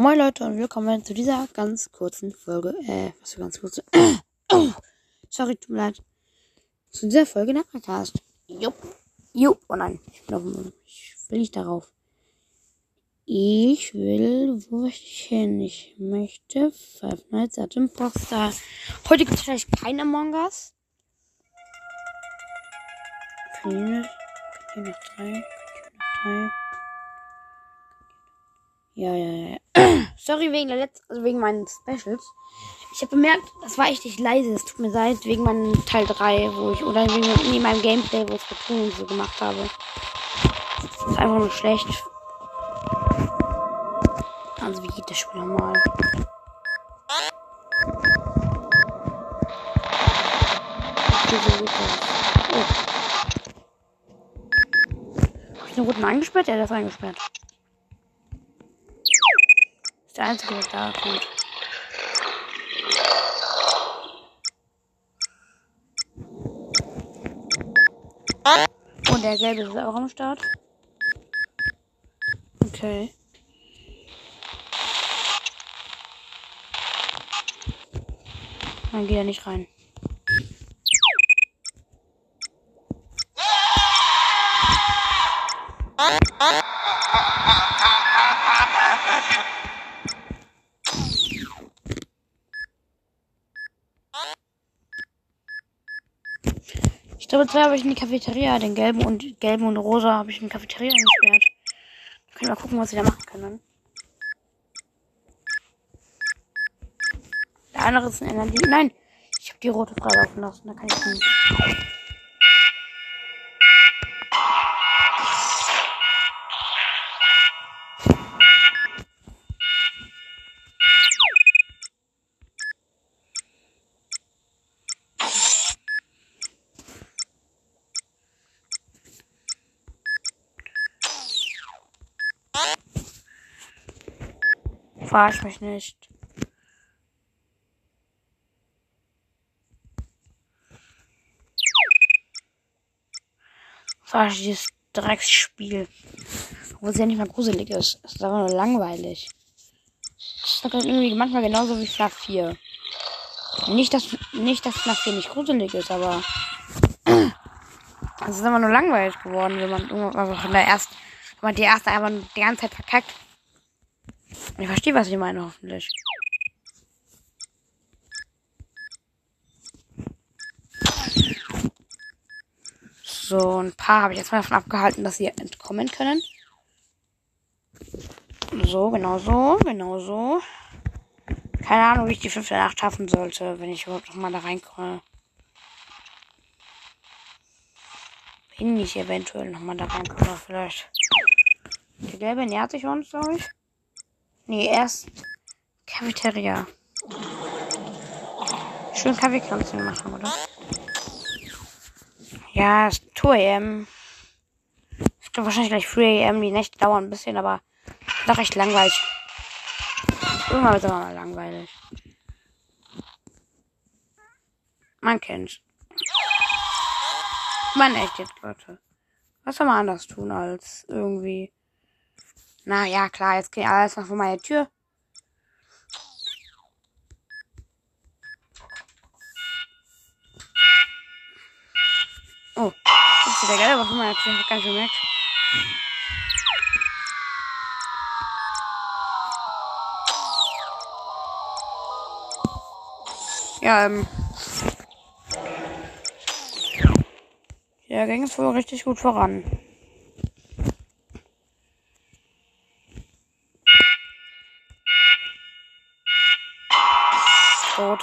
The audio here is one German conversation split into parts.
Moin Leute und willkommen zu dieser ganz kurzen Folge. Äh, was für ganz kurze. Sorry, tut mir leid. Zu dieser Folge Nachbarcast. Jupp. Jupp. Oh nein, ich bin auf dem. Ich will nicht darauf. Ich will. Wo ich hin? Ich möchte Five Nights at Imposter. Heute gibt es vielleicht kein Among Us. Könnt ihr noch drei? Könnt ihr noch drei? Ja, ja, ja. Sorry wegen der letzten, also wegen meinen Specials. Ich habe bemerkt, das war echt nicht leise. Es tut mir leid, wegen meinem Teil 3, wo ich, oder wegen nee, meinem Gameplay, wo ich Splatoon so gemacht habe. Das ist einfach nur schlecht. Also, wie geht das Spiel nochmal? Oh. Hab ich den roten eingesperrt? Ja, der ist eingesperrt. Der einzige, da kommt. Und der gelbe ist auch am Start. Okay. Dann geht er nicht rein. Ich glaube, zwei habe ich in die Cafeteria, den gelben und gelben und rosa habe ich in die Cafeteria eingesperrt. Wir können mal gucken, was sie da machen können. Der andere ist ein Energie. Nein, ich habe die rote freilaufen lassen. Da kann ich nicht. Verarsch mich nicht. Verarsch dieses Drecksspiel. Obwohl es ja nicht mal gruselig ist. Es ist einfach nur langweilig. Es ist irgendwie manchmal genauso wie FNAF 4. Nicht, dass, nicht, dass FNAF 4 nicht gruselig ist, aber es ist einfach nur langweilig geworden, wenn man einfach in der ersten, wenn man die erste einfach die ganze Zeit verkackt. Ich verstehe, was ich meine, hoffentlich. So, ein paar habe ich jetzt mal davon abgehalten, dass sie entkommen können. So, genau so, genau so. Keine Ahnung, wie ich die fünfte Nacht schaffen sollte, wenn ich überhaupt noch mal da reinkomme. Bin ich eventuell noch mal da reinkomme, vielleicht. Der gelbe nähert sich uns, glaube ich. Nee, erst Cafeteria. Schön Kaffeekränzchen machen, oder? Ja, ist 2 am. Ich glaube wahrscheinlich gleich 3 am. Die Nächte dauern ein bisschen, aber doch recht langweilig. Irgendwann wird es aber mal langweilig. Man kennt's. Man echt jetzt, Leute. Was soll man anders tun als irgendwie na ja, klar, jetzt geht alles noch vor meine Tür. Oh, das ist der geile, was man jetzt gar nicht gemerkt. Ja, ähm. Ja, ging es wohl richtig gut voran.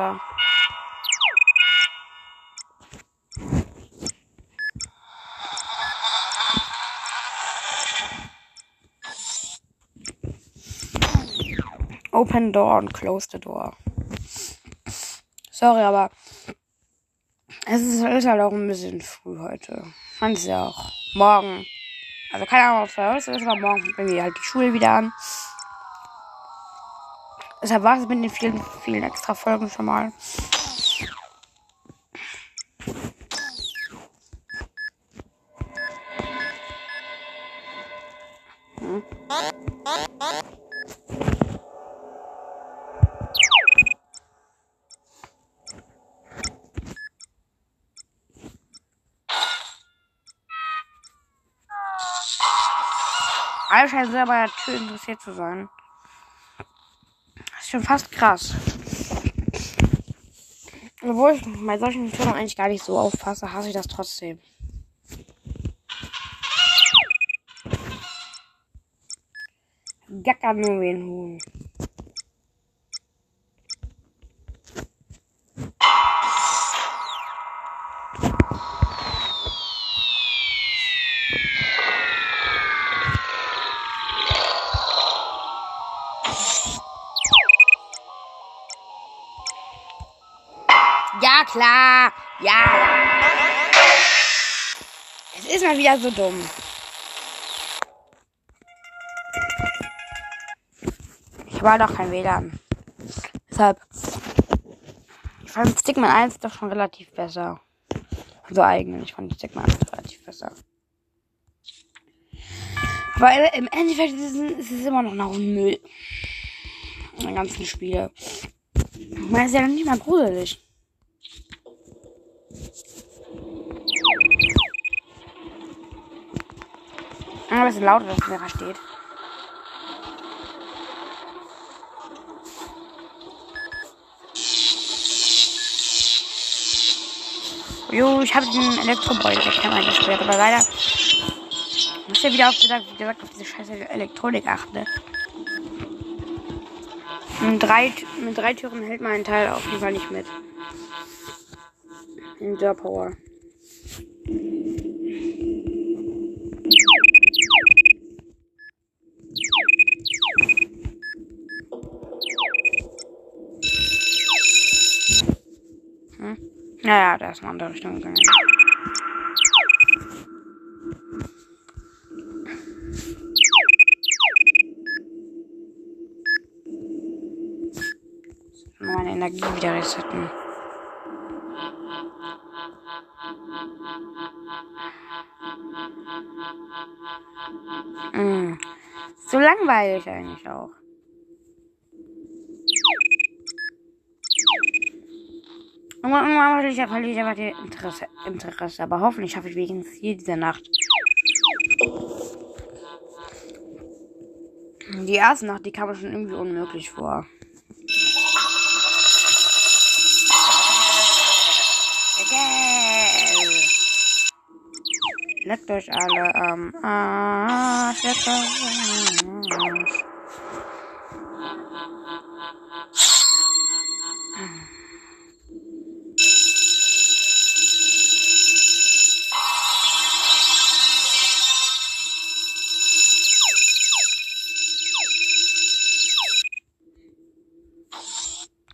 Roter. Open door und close the door. Sorry, aber es ist halt auch ein bisschen früh heute. Man ist ja auch morgen. Also keine Ahnung, ob es heute ist, aber morgen fängt irgendwie halt die Schule wieder an. Deshalb war es mit den vielen, vielen extra Folgen schon mal. Hm. Alle scheinen selber natürlich interessiert zu sein. Schon fast krass. Obwohl ich bei solchen Türen eigentlich gar nicht so aufpasse, hasse ich das trotzdem. Gacker Ja, klar. Ja. Es ist mal wieder so dumm. Ich war doch kein WLAN. Deshalb. Ich fand Stickman 1 doch schon relativ besser. Also eigentlich fand ich Stickman 1 relativ besser. Aber im Endeffekt ist es immer noch nach Müll. Die ganzen Spiele. Man ist ja nicht mal gruselig. Aber es ist lauter, dass da steht. Jo, ich habe den Elektrobeutel der eingesperrt, aber leider muss ja wieder auf, wie gesagt, auf diese scheiße Elektronik achten. Mit drei, mit drei Türen hält man einen Teil auf jeden Fall nicht mit. In der Power. Naja, der ist in eine andere Richtung gegangen. Meine Energie wieder resetten. Mm. So langweilig eigentlich auch. Ich, verliere ich einfach die Interesse, Interesse. Aber hoffentlich schaffe ich wenigstens hier diese Nacht. Die erste Nacht, die kam mir schon irgendwie unmöglich vor. Leckt euch alle am Arsch. Leckt euch am Arsch.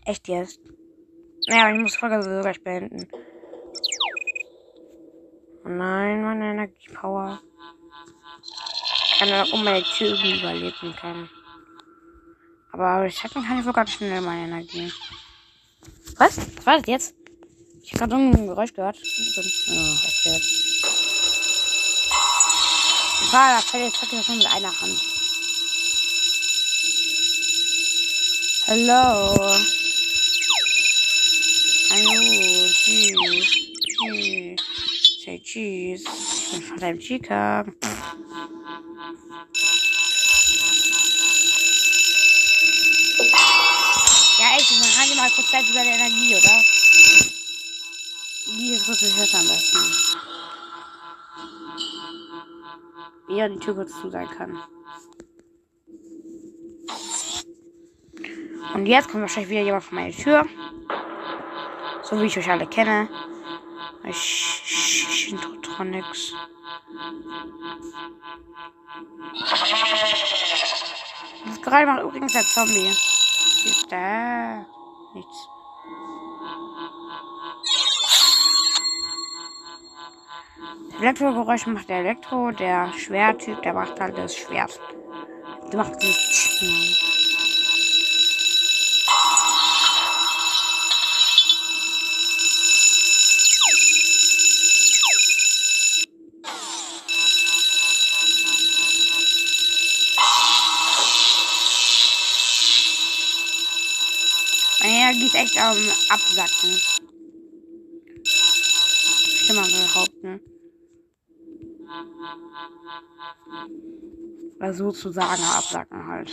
Echt jetzt? Naja, ich muss Folge sogar gleich beenden. Oh nein, meine Energiepower. Ich kann auch um meine Tür überleben kann. Aber ich hatte kann ich sogar schnell meine Energie. Was? Was war das jetzt? Ich habe gerade ein Geräusch gehört. Oh, okay. War da fällt jetzt trotzdem schon mit einer Hand. Hallo. Tschüss. Tschüss. Say tschüss. Ich bin von deinem Chica. Ja, echt, man kann mal kurz Zeit über die Energie, oder? Die ist kurz das am besten. Wie ja die Tür kurz zu sein kann. Und jetzt kommt wahrscheinlich wieder jemand vor meine Tür. So wie ich euch alle kenne. Shintotronics. Das gerade macht übrigens der Zombie. Ist da. Nichts. Elektrogeräusch macht der Elektro, der Schwertyp, der macht halt das Schwert. Der macht nichts. Echt am Absacken. Ich kann mal behaupten. Also sozusagen absacken halt.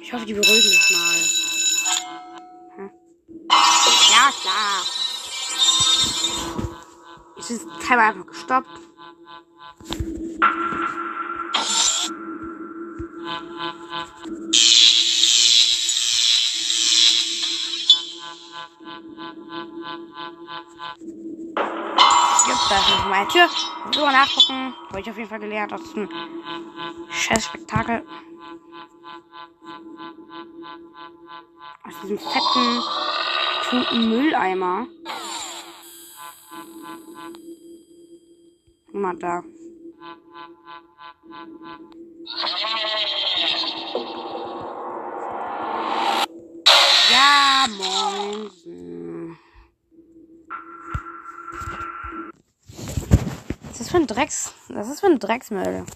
Ich hoffe, die beruhigen mich mal. Hm? Ja, klar. Ist der Timer einfach gestoppt. Jupp, da ist noch meine Tür. So, nachgucken. Habe ich auf jeden Fall gelernt aus dem scheiß Spektakel. Aus diesem fetten, toten Mülleimer. Niemand da. Ja, moin. Ist das für ein Drecks? Was ist das für ein Drecksmüll?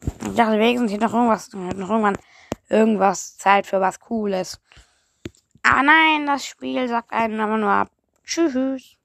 Ich dachte wenigstens hier noch irgendwas, noch irgendwann irgendwas Zeit für was Cooles. Aber nein, das Spiel sagt einem aber nur ab. Tschüss.